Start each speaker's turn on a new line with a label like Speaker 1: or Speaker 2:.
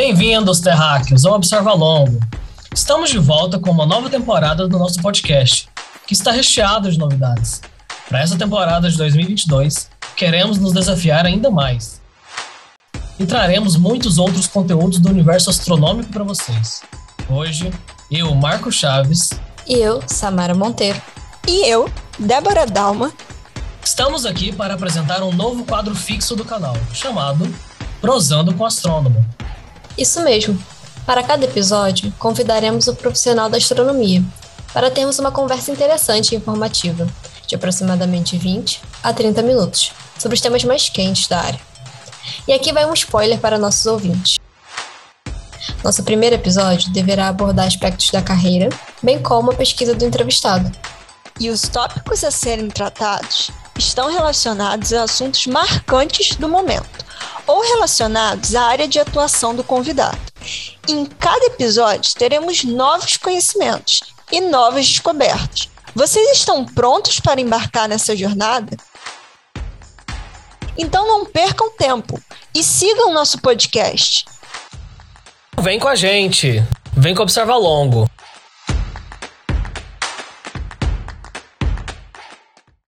Speaker 1: Bem-vindos, terráqueos, ao Observa Longo. Estamos de volta com uma nova temporada do nosso podcast, que está recheado de novidades. Para essa temporada de 2022, queremos nos desafiar ainda mais. E traremos muitos outros conteúdos do universo astronômico para vocês. Hoje, eu, Marco Chaves.
Speaker 2: E eu, Samara Monteiro.
Speaker 3: E eu, Débora Dalma.
Speaker 1: Estamos aqui para apresentar um novo quadro fixo do canal, chamado Prosando com Astrônomo.
Speaker 2: Isso mesmo. Para cada episódio, convidaremos o profissional da astronomia para termos uma conversa interessante e informativa, de aproximadamente 20 a 30 minutos, sobre os temas mais quentes da área. E aqui vai um spoiler para nossos ouvintes. Nosso primeiro episódio deverá abordar aspectos da carreira, bem como a pesquisa do entrevistado.
Speaker 3: E os tópicos a serem tratados estão relacionados a assuntos marcantes do momento ou relacionados à área de atuação do convidado. Em cada episódio teremos novos conhecimentos e novas descobertas. Vocês estão prontos para embarcar nessa jornada? Então não percam tempo e sigam nosso podcast.
Speaker 1: Vem com a gente. Vem com Observa Longo.